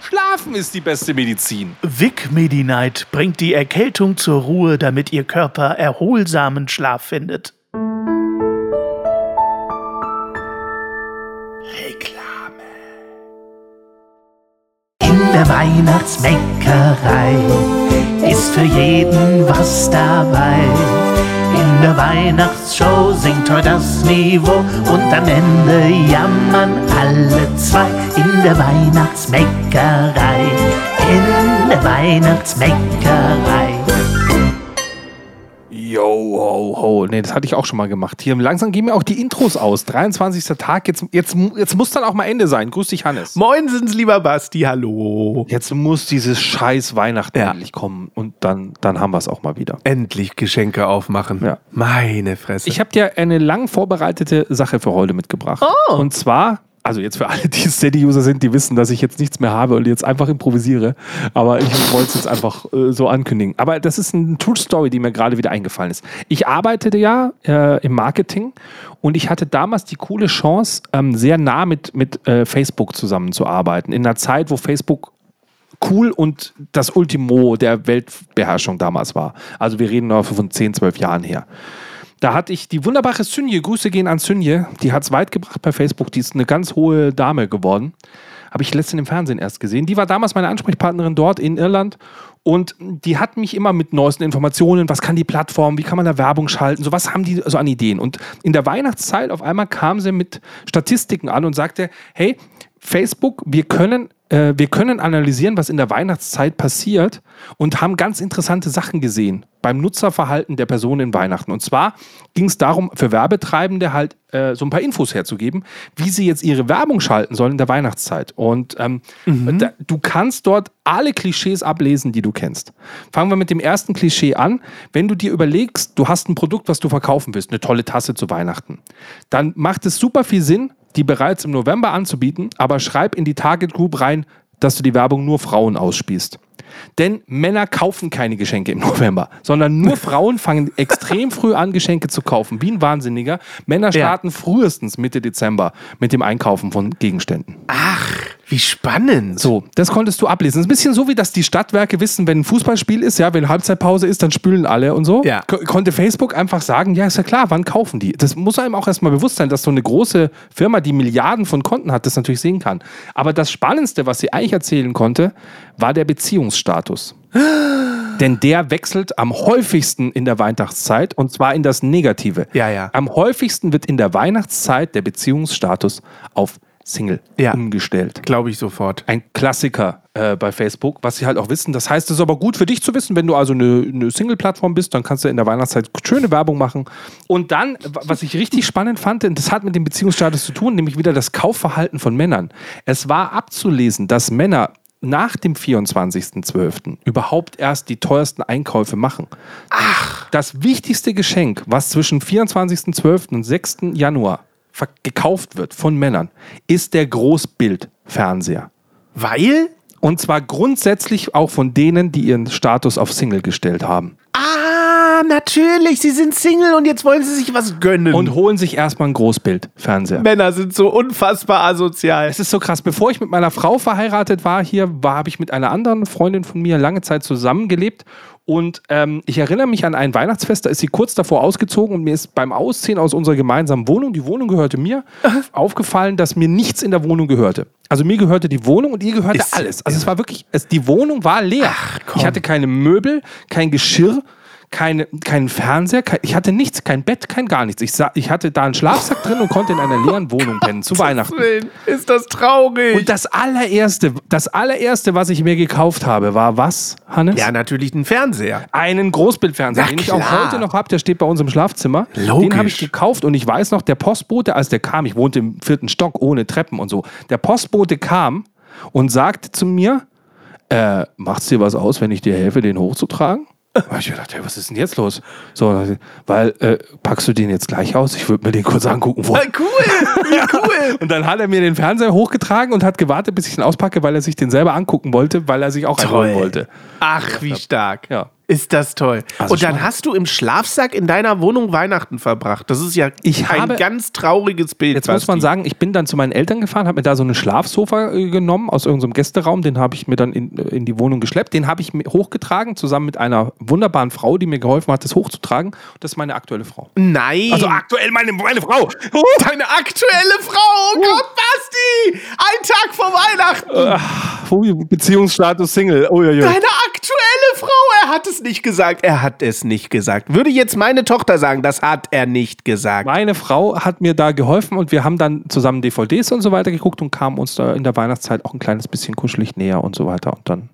Schlafen ist die beste Medizin. Vic Medi-Night bringt die Erkältung zur Ruhe, damit Ihr Körper erholsamen Schlaf findet. Reklame. In der Weihnachtsbäckerei ist für jeden was dabei. In der Weihnachtsshow singt heute das Niveau und am Ende jammern alle zwei. In der Weihnachtsbäckerei, in der Weihnachtsbäckerei. Yo, ho, ho. Nee, das hatte ich auch schon mal gemacht. Hier langsam gehen mir auch die Intros aus. 23. Tag, jetzt, jetzt, jetzt muss dann auch mal Ende sein. Grüß dich, Hannes. Moinsens, lieber Basti, hallo. Jetzt muss dieses scheiß Weihnachten ja. endlich kommen und dann, dann haben wir es auch mal wieder. Endlich Geschenke aufmachen. Ja. Meine Fresse. Ich habe dir eine lang vorbereitete Sache für heute mitgebracht. Oh. Und zwar also jetzt für alle, die Steady-User sind, die wissen, dass ich jetzt nichts mehr habe und jetzt einfach improvisiere. Aber ich wollte es jetzt einfach äh, so ankündigen. Aber das ist eine True Story, die mir gerade wieder eingefallen ist. Ich arbeitete ja äh, im Marketing und ich hatte damals die coole Chance, ähm, sehr nah mit, mit äh, Facebook zusammenzuarbeiten. In einer Zeit, wo Facebook cool und das Ultimo der Weltbeherrschung damals war. Also wir reden noch von 10, 12 Jahren her. Da hatte ich die wunderbare Synje, Grüße gehen an Synje, die hat es weit gebracht bei Facebook, die ist eine ganz hohe Dame geworden. Habe ich letztens im Fernsehen erst gesehen. Die war damals meine Ansprechpartnerin dort in Irland und die hat mich immer mit neuesten Informationen, was kann die Plattform, wie kann man da Werbung schalten, so was haben die so an Ideen. Und in der Weihnachtszeit auf einmal kam sie mit Statistiken an und sagte, hey, Facebook, wir können äh, wir können analysieren, was in der Weihnachtszeit passiert und haben ganz interessante Sachen gesehen beim Nutzerverhalten der Personen in Weihnachten. Und zwar ging es darum, für Werbetreibende halt äh, so ein paar Infos herzugeben, wie sie jetzt ihre Werbung schalten sollen in der Weihnachtszeit. Und ähm, mhm. da, du kannst dort alle Klischees ablesen, die du kennst. Fangen wir mit dem ersten Klischee an. Wenn du dir überlegst, du hast ein Produkt, was du verkaufen willst, eine tolle Tasse zu Weihnachten, dann macht es super viel Sinn, die bereits im November anzubieten, aber schreib in die Target Group rein, dass du die Werbung nur Frauen ausspielst. Denn Männer kaufen keine Geschenke im November, sondern nur Frauen fangen extrem früh an, Geschenke zu kaufen, wie ein Wahnsinniger. Männer starten ja. frühestens Mitte Dezember mit dem Einkaufen von Gegenständen. Ach, wie spannend. So, das konntest du ablesen. Das ist ein bisschen so, wie dass die Stadtwerke wissen, wenn ein Fußballspiel ist, ja, wenn Halbzeitpause ist, dann spülen alle und so. Ja. konnte Facebook einfach sagen, ja, ist ja klar, wann kaufen die? Das muss einem auch erstmal bewusst sein, dass so eine große Firma, die Milliarden von Konten hat, das natürlich sehen kann. Aber das Spannendste, was sie eigentlich erzählen konnte, war der Beziehungsstatus. Denn der wechselt am häufigsten in der Weihnachtszeit und zwar in das Negative. Ja, ja. Am häufigsten wird in der Weihnachtszeit der Beziehungsstatus auf Single ja, umgestellt. Glaube ich sofort. Ein Klassiker äh, bei Facebook, was sie halt auch wissen. Das heißt, es ist aber gut für dich zu wissen, wenn du also eine, eine Single-Plattform bist, dann kannst du in der Weihnachtszeit schöne Werbung machen. Und dann, was ich richtig spannend fand, und das hat mit dem Beziehungsstatus zu tun, nämlich wieder das Kaufverhalten von Männern. Es war abzulesen, dass Männer nach dem 24.12. überhaupt erst die teuersten Einkäufe machen. Ach. Das wichtigste Geschenk, was zwischen 24.12. und 6. Januar gekauft wird von Männern, ist der Großbildfernseher. Weil? Und zwar grundsätzlich auch von denen, die ihren Status auf Single gestellt haben. Ah, natürlich, sie sind Single und jetzt wollen sie sich was gönnen. Und holen sich erstmal einen Großbildfernseher. Männer sind so unfassbar asozial. Es ist so krass. Bevor ich mit meiner Frau verheiratet war, hier war, habe ich mit einer anderen Freundin von mir lange Zeit zusammengelebt und ähm, ich erinnere mich an ein Weihnachtsfest, da ist sie kurz davor ausgezogen und mir ist beim Ausziehen aus unserer gemeinsamen Wohnung, die Wohnung gehörte mir, aufgefallen, dass mir nichts in der Wohnung gehörte. Also mir gehörte die Wohnung und ihr gehörte ist, alles. Also ja. es war wirklich, es, die Wohnung war leer. Ach, ich hatte keine Möbel, kein Geschirr, keine, keinen Fernseher, kein, ich hatte nichts, kein Bett, kein gar nichts. Ich, ich hatte da einen Schlafsack drin und konnte in einer leeren Wohnung pennen zu Weihnachten. Willen, ist das traurig. Und das allererste, das allererste, was ich mir gekauft habe, war was, Hannes? Ja, natürlich ein Fernseher. Einen Großbildfernseher, Na, den ich auch heute noch habe, der steht bei uns im Schlafzimmer. Logisch. Den habe ich gekauft und ich weiß noch, der Postbote, als der kam, ich wohnte im vierten Stock ohne Treppen und so, der Postbote kam und sagte zu mir, äh, macht's dir was aus, wenn ich dir helfe, den hochzutragen? Hab ich gedacht, hey, was ist denn jetzt los? So, weil, äh, packst du den jetzt gleich aus? Ich würde mir den kurz angucken wollen. Cool, wie cool. Und dann hat er mir den Fernseher hochgetragen und hat gewartet, bis ich ihn auspacke, weil er sich den selber angucken wollte, weil er sich auch einholen wollte. Ach, wie stark. Ja. Ist das toll. Also Und dann hast du im Schlafsack in deiner Wohnung Weihnachten verbracht. Das ist ja Ich ein habe- ganz trauriges Bild. Jetzt muss man sagen, ich bin dann zu meinen Eltern gefahren, habe mir da so einen Schlafsofa äh, genommen aus irgendeinem Gästeraum, den habe ich mir dann in, äh, in die Wohnung geschleppt, den habe ich hochgetragen, zusammen mit einer wunderbaren Frau, die mir geholfen hat, das hochzutragen. Das ist meine aktuelle Frau. Nein. Also aktuell meine, meine Frau. Deine aktuelle Frau. Oh Gott, Basti. Ein Tag vor Weihnachten. Beziehungsstatus Single. Uiuiui. Deine aktuelle Frau. Er hat es nicht gesagt. Er hat es nicht gesagt. Würde jetzt meine Tochter sagen, das hat er nicht gesagt. Meine Frau hat mir da geholfen und wir haben dann zusammen DVDs und so weiter geguckt und kamen uns da in der Weihnachtszeit auch ein kleines bisschen kuschelig näher und so weiter. Und dann,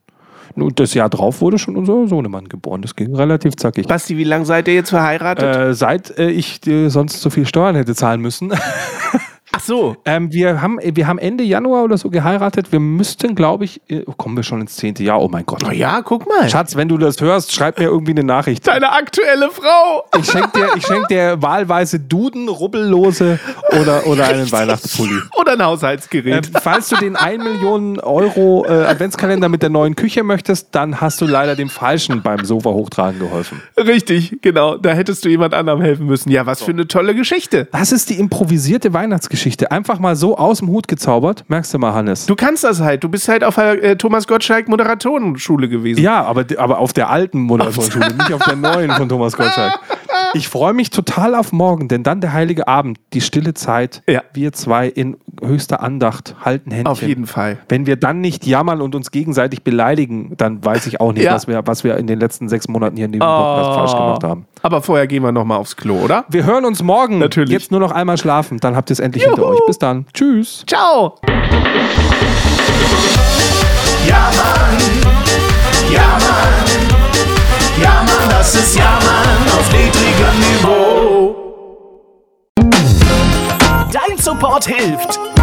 und das Jahr drauf wurde schon unser Sohnemann geboren. Das ging relativ zackig. Basti, wie lange seid ihr jetzt verheiratet? Äh, seit äh, ich äh, sonst so viel Steuern hätte zahlen müssen. Ach so. ähm, wir, haben, wir haben Ende Januar oder so geheiratet. Wir müssten, glaube ich, äh, kommen wir schon ins zehnte Jahr. Oh mein Gott. Na ja, guck mal. Schatz, wenn du das hörst, schreib mir irgendwie eine Nachricht. Deine aktuelle Frau. Ich schenke dir, ich schenk dir wahlweise Duden, Rubbellose oder, oder einen Weihnachtspulli. Oder ein Haushaltsgerät. Ähm, falls du den 1 Million Euro äh, Adventskalender mit der neuen Küche möchtest, dann hast du leider dem Falschen beim Sofa hochtragen geholfen. Richtig, genau. Da hättest du jemand anderem helfen müssen. Ja, was für eine tolle Geschichte. Das ist die improvisierte Weihnachtsgeschichte. Einfach mal so aus dem Hut gezaubert. Merkst du mal, Hannes? Du kannst das halt. Du bist halt auf der äh, Thomas Gottschalk Moderatorenschule gewesen. ja, aber, aber auf der alten Moderationsschule, nicht auf der neuen von Thomas Gottschalk. Ich freue mich total auf morgen, denn dann der heilige Abend, die stille Zeit. Ja. Wir zwei in höchster Andacht halten Händchen. Auf jeden Fall. Wenn wir dann nicht jammern und uns gegenseitig beleidigen, dann weiß ich auch nicht, Ja. was, wir, was wir in den letzten sechs Monaten hier in dem Podcast falsch gemacht haben. Aber vorher gehen wir nochmal aufs Klo, oder? Wir hören uns morgen. Natürlich. Jetzt nur noch einmal schlafen, dann habt ihr es endlich hinter euch. Bis dann. Tschüss. Ciao. Ja, Mann. Ja, Mann. Ja, Mann, das ist Ja, Mann auf niedrigem Niveau. Dein Support hilft.